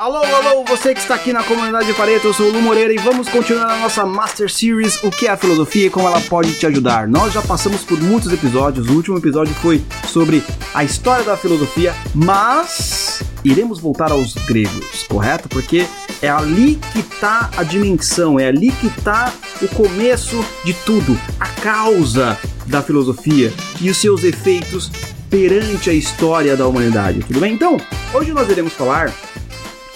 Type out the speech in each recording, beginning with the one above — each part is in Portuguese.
Alô, alô, você que está aqui na comunidade de Pareto, eu sou o Lu Moreira e vamos continuar a nossa Master Series, o que é a filosofia e como ela pode te ajudar. Nós já passamos por muitos episódios, o último episódio foi sobre a história da filosofia, mas iremos voltar aos gregos, correto? Porque é ali que está a dimensão, é ali que está o começo de tudo, a causa da filosofia e os seus efeitos perante a história da humanidade, tudo bem? Então, hoje nós iremos falar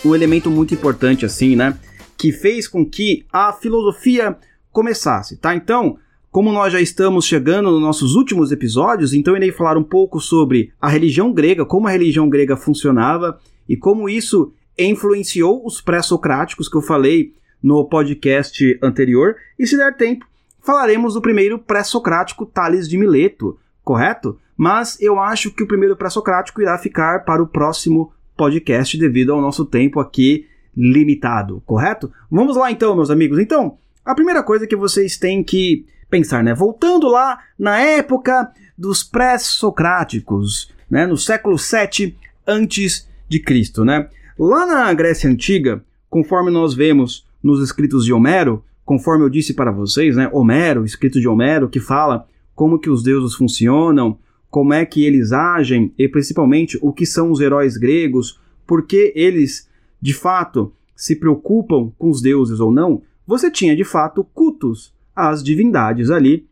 um elemento muito importante assim, né, que fez com que a filosofia começasse, tá? Então, como nós já estamos chegando nos nossos últimos episódios, então irei falar um pouco sobre a religião grega, como a religião grega funcionava e como isso influenciou os pré-socráticos que eu falei no podcast anterior. E se der tempo, falaremos do primeiro pré-socrático Tales de Mileto, correto? Mas eu acho que o primeiro pré-socrático irá ficar para o próximo podcast devido ao nosso tempo aqui limitado, correto? Vamos lá então, meus amigos. Então, a primeira coisa que vocês têm que pensar, né? Voltando lá na época dos pré-socráticos, né? No século 7 antes de Cristo, né? Lá na Grécia antiga, conforme nós vemos nos escritos de Homero, conforme eu disse para vocês, né? Homero, escrito de Homero, que fala como que os deuses funcionam, como é que eles agem e principalmente o que são os heróis gregos, por que eles de fato se preocupam com os deuses ou não, você tinha de fato cultos às divindades ali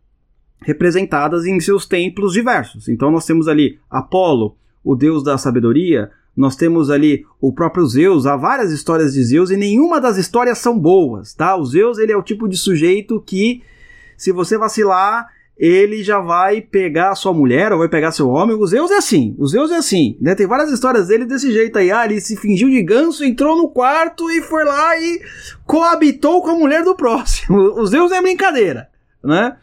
representadas em seus templos diversos. Então nós temos ali Apolo, o deus da sabedoria, nós temos ali o próprio Zeus, há várias histórias de Zeus e nenhuma das histórias são boas, tá? O Zeus ele é o tipo de sujeito que se você vacilar, ele já vai pegar sua mulher ou vai pegar seu homem. O Zeus é assim, o Zeus é assim, né? Tem várias histórias dele desse jeito aí. Ah, ele se fingiu de ganso, entrou no quarto e foi lá e coabitou com a mulher do próximo. O Zeus é brincadeira, né?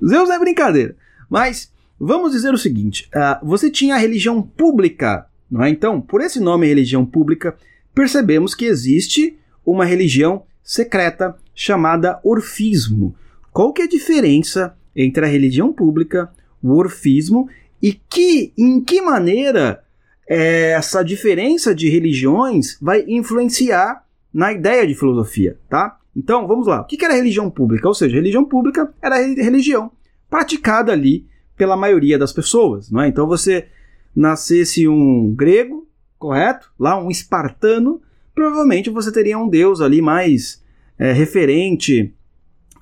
O Zeus é brincadeira. Mas vamos dizer o seguinte: uh, você tinha a religião pública, não é? Então, por esse nome religião pública, percebemos que existe uma religião secreta chamada orfismo. Qual que é a diferença entre a religião pública, o orfismo e que em que maneira é, essa diferença de religiões vai influenciar na ideia de filosofia, tá? Então, vamos lá. O que era religião pública? Ou seja, religião pública era a religião praticada ali pela maioria das pessoas, não é? Então, você nascesse um grego, correto? Lá um espartano, provavelmente você teria um deus ali mais é, referente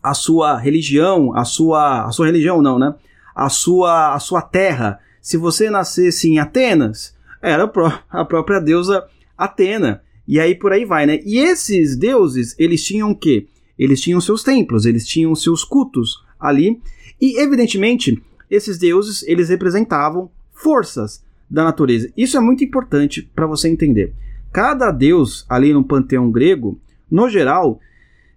a sua religião, a sua, a sua religião não, né? A sua, a sua terra. Se você nascesse em Atenas, era a própria deusa Atena. E aí por aí vai, né? E esses deuses, eles tinham o quê? Eles tinham seus templos, eles tinham seus cultos ali. E evidentemente, esses deuses, eles representavam forças da natureza. Isso é muito importante para você entender. Cada deus ali no panteão grego, no geral,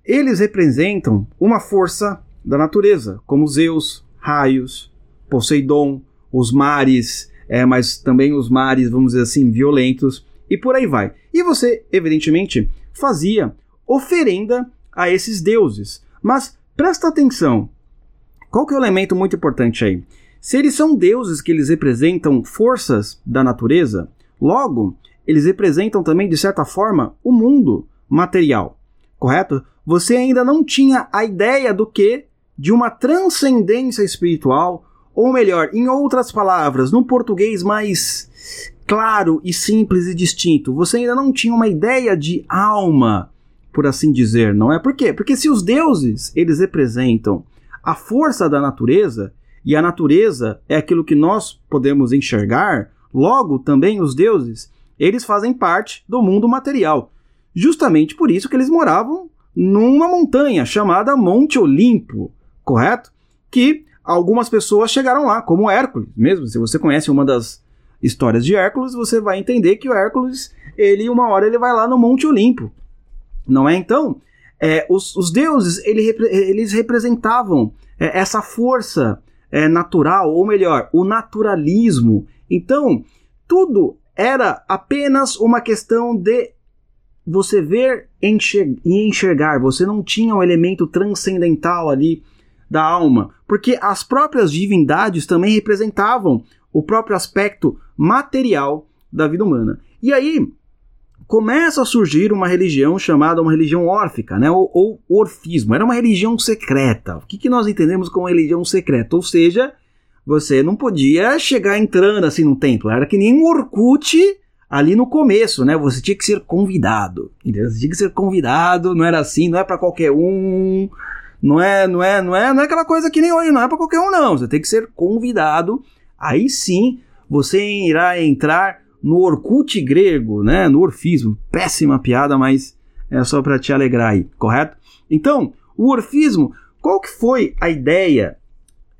eles representam uma força da natureza, como Zeus, raios, Poseidon, os mares, é, mas também os mares, vamos dizer assim, violentos, e por aí vai. E você, evidentemente, fazia oferenda a esses deuses. Mas presta atenção, qual que é o elemento muito importante aí? Se eles são deuses que eles representam forças da natureza, logo, eles representam também, de certa forma, o mundo material, correto? você ainda não tinha a ideia do que de uma transcendência espiritual, ou melhor, em outras palavras, num português mais claro e simples e distinto, você ainda não tinha uma ideia de alma, por assim dizer, não é? Por quê? Porque se os deuses, eles representam a força da natureza, e a natureza é aquilo que nós podemos enxergar, logo também os deuses, eles fazem parte do mundo material. Justamente por isso que eles moravam numa montanha chamada Monte Olimpo, correto? Que algumas pessoas chegaram lá, como Hércules, mesmo. Se você conhece uma das histórias de Hércules, você vai entender que o Hércules, ele uma hora ele vai lá no Monte Olimpo, não é? Então, é, os, os, deuses ele, eles representavam é, essa força é, natural, ou melhor, o naturalismo. Então, tudo era apenas uma questão de você ver e enxergar, você não tinha um elemento transcendental ali da alma, porque as próprias divindades também representavam o próprio aspecto material da vida humana. E aí, começa a surgir uma religião chamada uma religião órfica, né? Ou, ou orfismo. Era uma religião secreta. O que, que nós entendemos como religião secreta? Ou seja, você não podia chegar entrando assim no templo. Era que nem um Orkut ali no começo, né? Você tinha que ser convidado. Entendeu? Você tinha que ser convidado, não era assim, não é para qualquer um. Não é, não é, não é, não é aquela coisa que nem hoje, não é para qualquer um não. Você tem que ser convidado. Aí sim, você irá entrar no Orkut grego, né? No orfismo. Péssima piada, mas é só para te alegrar aí, correto? Então, o orfismo, qual que foi a ideia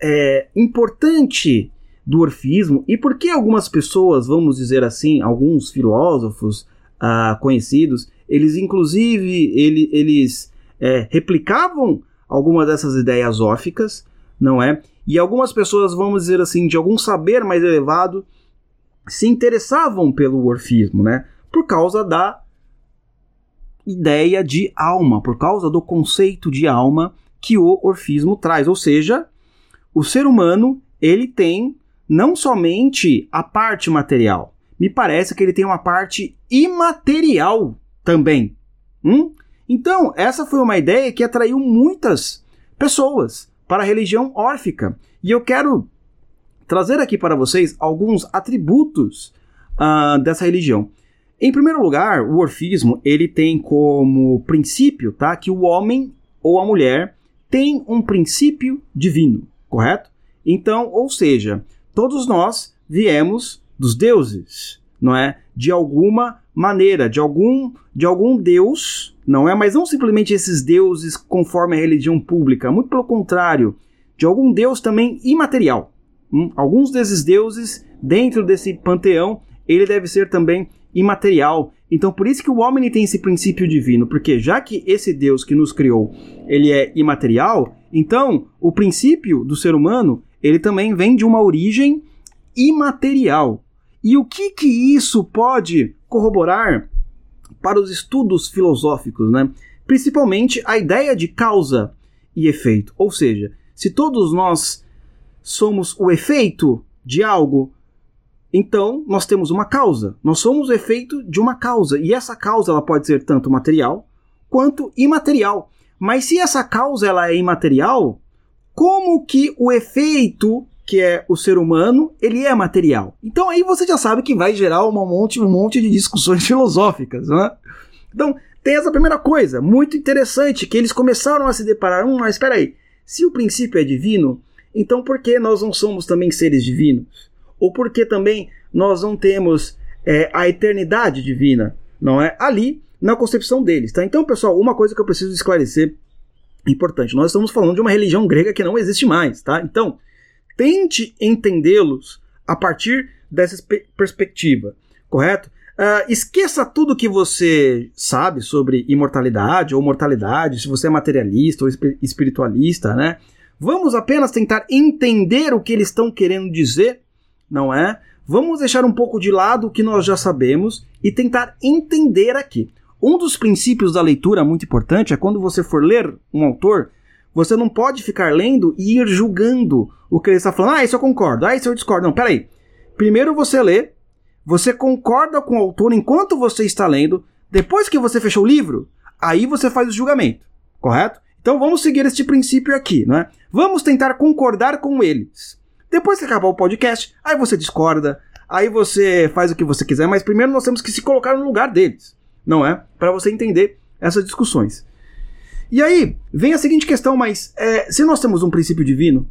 é, importante do orfismo e por que algumas pessoas, vamos dizer assim, alguns filósofos ah, conhecidos, eles inclusive ele, eles é, replicavam algumas dessas ideias órficas, não é? E algumas pessoas, vamos dizer assim, de algum saber mais elevado, se interessavam pelo orfismo, né? Por causa da ideia de alma, por causa do conceito de alma que o orfismo traz, ou seja, o ser humano ele tem não somente a parte material. Me parece que ele tem uma parte imaterial também. Hum? Então, essa foi uma ideia que atraiu muitas pessoas para a religião órfica. E eu quero trazer aqui para vocês alguns atributos uh, dessa religião. Em primeiro lugar, o orfismo ele tem como princípio tá, que o homem ou a mulher tem um princípio divino, correto? Então, ou seja, todos nós viemos dos deuses, não é? De alguma maneira, de algum de algum deus, não é? Mas não simplesmente esses deuses conforme a religião pública, muito pelo contrário, de algum deus também imaterial. Hum? Alguns desses deuses dentro desse panteão, ele deve ser também imaterial. Então por isso que o homem tem esse princípio divino, porque já que esse Deus que nos criou, ele é imaterial, então o princípio do ser humano ele também vem de uma origem imaterial. E o que que isso pode corroborar para os estudos filosóficos, né? Principalmente a ideia de causa e efeito. Ou seja, se todos nós somos o efeito de algo, então nós temos uma causa. Nós somos o efeito de uma causa. E essa causa ela pode ser tanto material quanto imaterial. Mas se essa causa ela é imaterial, como que o efeito que é o ser humano, ele é material. Então aí você já sabe que vai gerar um monte, um monte de discussões filosóficas, né? Então, tem essa primeira coisa, muito interessante, que eles começaram a se deparar, hum, mas espera aí, se o princípio é divino, então por que nós não somos também seres divinos? Ou por que também nós não temos é, a eternidade divina, não é? Ali, na concepção deles, tá? Então, pessoal, uma coisa que eu preciso esclarecer importante. Nós estamos falando de uma religião grega que não existe mais, tá? Então, tente entendê-los a partir dessa perspectiva, correto? Uh, esqueça tudo que você sabe sobre imortalidade ou mortalidade, se você é materialista ou espiritualista, né? Vamos apenas tentar entender o que eles estão querendo dizer, não é? Vamos deixar um pouco de lado o que nós já sabemos e tentar entender aqui. Um dos princípios da leitura muito importante é quando você for ler um autor, você não pode ficar lendo e ir julgando o que ele está falando. Ah, isso eu concordo. Ah, isso eu discordo. Não, peraí. Primeiro você lê, você concorda com o autor enquanto você está lendo. Depois que você fechou o livro, aí você faz o julgamento. Correto? Então vamos seguir este princípio aqui, né? Vamos tentar concordar com eles. Depois que acabar o podcast, aí você discorda, aí você faz o que você quiser, mas primeiro nós temos que se colocar no lugar deles não é? Para você entender essas discussões. E aí vem a seguinte questão, mas é, se nós temos um princípio divino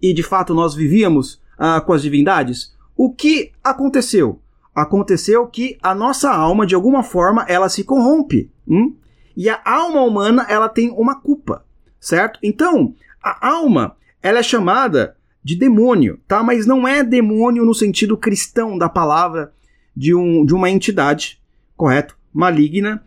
e de fato nós vivíamos ah, com as divindades, o que aconteceu? Aconteceu que a nossa alma, de alguma forma, ela se corrompe. Hum? E a alma humana, ela tem uma culpa, certo? Então, a alma, ela é chamada de demônio, tá? Mas não é demônio no sentido cristão da palavra de, um, de uma entidade, correto? Maligna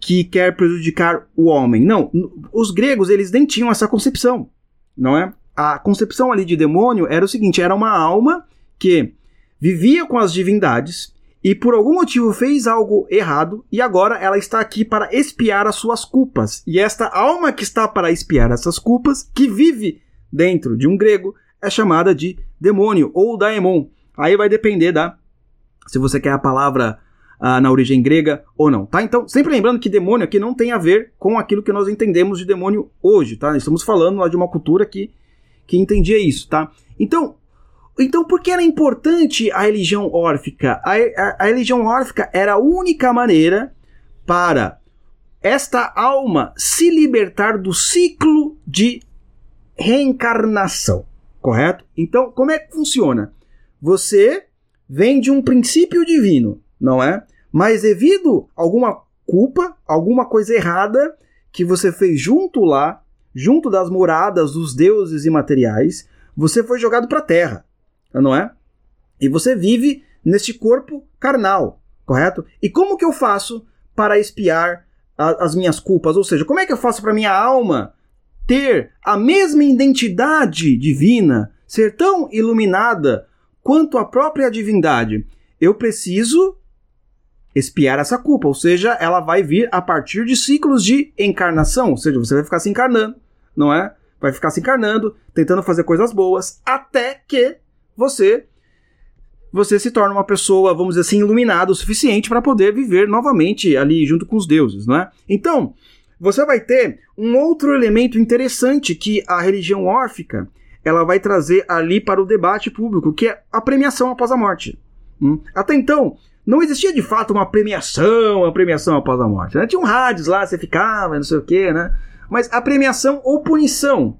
que quer prejudicar o homem. Não, os gregos eles nem tinham essa concepção, não é? A concepção ali de demônio era o seguinte: era uma alma que vivia com as divindades e por algum motivo fez algo errado e agora ela está aqui para expiar as suas culpas. E esta alma que está para expiar essas culpas, que vive dentro de um grego, é chamada de demônio ou daemon. Aí vai depender da se você quer a palavra uh, na origem grega ou não, tá? Então, sempre lembrando que demônio aqui não tem a ver com aquilo que nós entendemos de demônio hoje, tá? Estamos falando lá de uma cultura que, que entendia isso, tá? Então, então, por que era importante a religião órfica? A, a, a religião órfica era a única maneira para esta alma se libertar do ciclo de reencarnação, correto? Então, como é que funciona? Você vem de um princípio divino, não é? Mas devido a alguma culpa, alguma coisa errada que você fez junto lá, junto das moradas dos deuses imateriais, você foi jogado para a terra, não é? E você vive neste corpo carnal, correto? E como que eu faço para espiar a, as minhas culpas? Ou seja, como é que eu faço para minha alma ter a mesma identidade divina, ser tão iluminada quanto a própria divindade? Eu preciso espiar essa culpa, ou seja, ela vai vir a partir de ciclos de encarnação, ou seja, você vai ficar se encarnando, não é? Vai ficar se encarnando, tentando fazer coisas boas, até que você você se torna uma pessoa, vamos dizer assim, iluminada o suficiente para poder viver novamente ali junto com os deuses, não é? Então, você vai ter um outro elemento interessante que a religião órfica ela vai trazer ali para o debate público, que é a premiação após a morte. Hum? Até então, não existia de fato uma premiação, uma premiação após a morte. Né? Tinha um rádios lá, você ficava, não sei o quê, né? Mas a premiação ou punição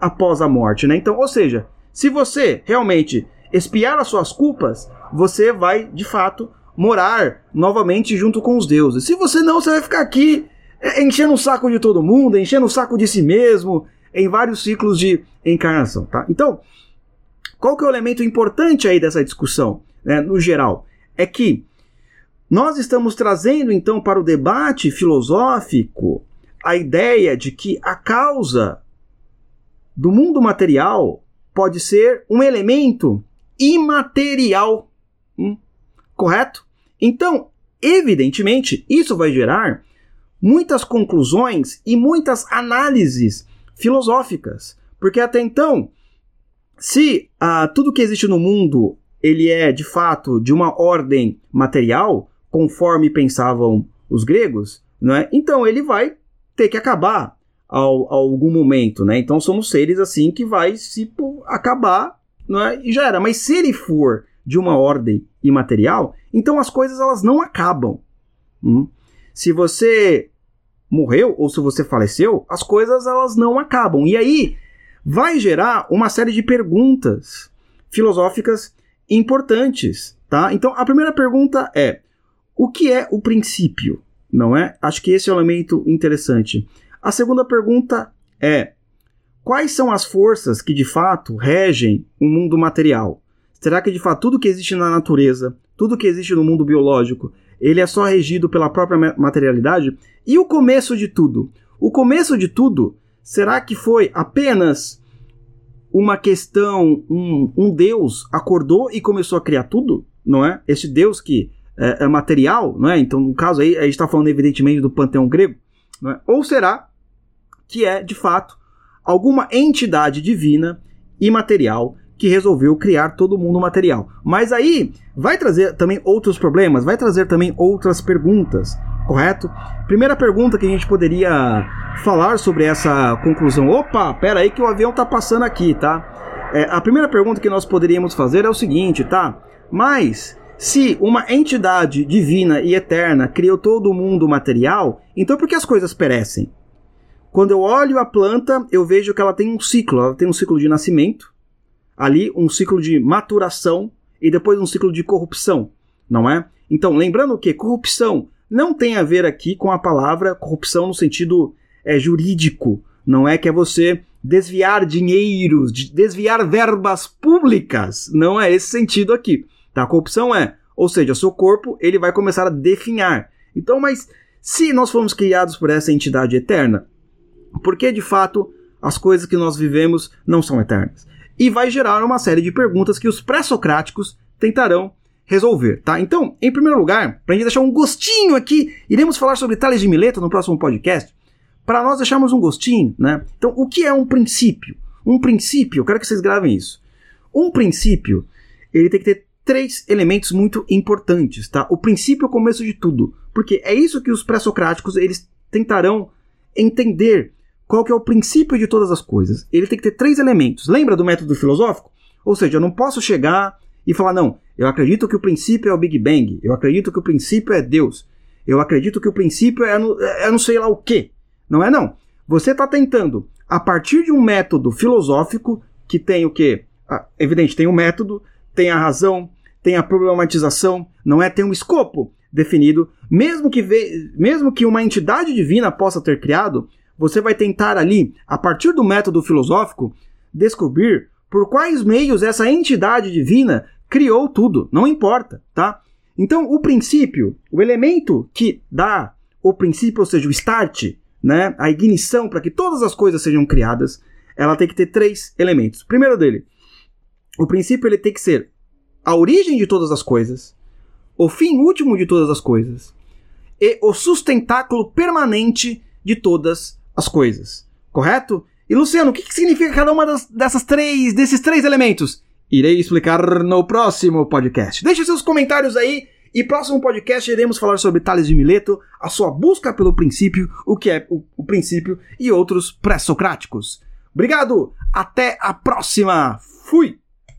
após a morte, né? Então, ou seja, se você realmente espiar as suas culpas, você vai, de fato, morar novamente junto com os deuses. Se você não, você vai ficar aqui é, enchendo o saco de todo mundo, enchendo o saco de si mesmo, em vários ciclos de encarnação, tá? Então, qual que é o elemento importante aí dessa discussão, né, no geral? É que nós estamos trazendo então para o debate filosófico a ideia de que a causa do mundo material pode ser um elemento imaterial. Hum, correto? Então, evidentemente, isso vai gerar muitas conclusões e muitas análises filosóficas. Porque até então, se ah, tudo que existe no mundo ele é de fato de uma ordem material, conforme pensavam os gregos, não é? então ele vai ter que acabar ao, ao algum momento, né? Então somos seres assim que vai se pô, acabar, não é? E já era. Mas se ele for de uma ordem imaterial, então as coisas elas não acabam. Hum? Se você morreu ou se você faleceu, as coisas elas não acabam. E aí vai gerar uma série de perguntas filosóficas importantes, tá? Então a primeira pergunta é: o que é o princípio? Não é? Acho que esse é um elemento interessante. A segunda pergunta é: quais são as forças que de fato regem o mundo material? Será que de fato tudo que existe na natureza, tudo que existe no mundo biológico, ele é só regido pela própria materialidade? E o começo de tudo? O começo de tudo, será que foi apenas uma questão, um, um Deus acordou e começou a criar tudo? Não é? Esse Deus que é, é material, não é? Então, no caso aí, a gente está falando evidentemente do panteão grego, é? Ou será que é, de fato, alguma entidade divina imaterial que resolveu criar todo mundo material. Mas aí vai trazer também outros problemas, vai trazer também outras perguntas, correto? Primeira pergunta que a gente poderia falar sobre essa conclusão. Opa, pera aí que o avião tá passando aqui, tá? É, a primeira pergunta que nós poderíamos fazer é o seguinte, tá? Mas se uma entidade divina e eterna criou todo o mundo material, então por que as coisas perecem? Quando eu olho a planta, eu vejo que ela tem um ciclo. Ela tem um ciclo de nascimento, ali um ciclo de maturação e depois um ciclo de corrupção, não é? Então, lembrando que corrupção não tem a ver aqui com a palavra corrupção no sentido é, jurídico. Não é que é você desviar dinheiros, desviar verbas públicas. Não é esse sentido aqui. Tá? A corrupção é, ou seja, seu corpo ele vai começar a definhar. Então, mas se nós fomos criados por essa entidade eterna, porque de fato as coisas que nós vivemos não são eternas. E vai gerar uma série de perguntas que os pré-socráticos tentarão resolver, tá? Então, em primeiro lugar, para a gente deixar um gostinho aqui, iremos falar sobre Tales de Mileto no próximo podcast, para nós deixarmos um gostinho, né? Então, o que é um princípio? Um princípio, eu quero que vocês gravem isso. Um princípio, ele tem que ter três elementos muito importantes, tá? O princípio é o começo de tudo, porque é isso que os pré-socráticos eles tentarão entender qual que é o princípio de todas as coisas. Ele tem que ter três elementos. Lembra do método filosófico? Ou seja, eu não posso chegar e falar, não, eu acredito que o princípio é o Big Bang, eu acredito que o princípio é Deus, eu acredito que o princípio é, no, é não sei lá o quê. Não é não. Você está tentando, a partir de um método filosófico, que tem o quê? Ah, evidente, tem um método, tem a razão, tem a problematização, não é? Tem um escopo definido. Mesmo que, ve mesmo que uma entidade divina possa ter criado, você vai tentar ali, a partir do método filosófico, descobrir por quais meios essa entidade divina criou tudo. Não importa, tá? Então, o princípio, o elemento que dá o princípio, ou seja, o start, né, a ignição para que todas as coisas sejam criadas, ela tem que ter três elementos. Primeiro dele, o princípio ele tem que ser a origem de todas as coisas, o fim último de todas as coisas e o sustentáculo permanente de todas as coisas. Correto? E Luciano, o que, que significa cada uma das, dessas três, desses três elementos? Irei explicar no próximo podcast. Deixe seus comentários aí e próximo podcast iremos falar sobre Tales de Mileto, a sua busca pelo princípio, o que é o, o princípio e outros pré-socráticos. Obrigado, até a próxima. Fui.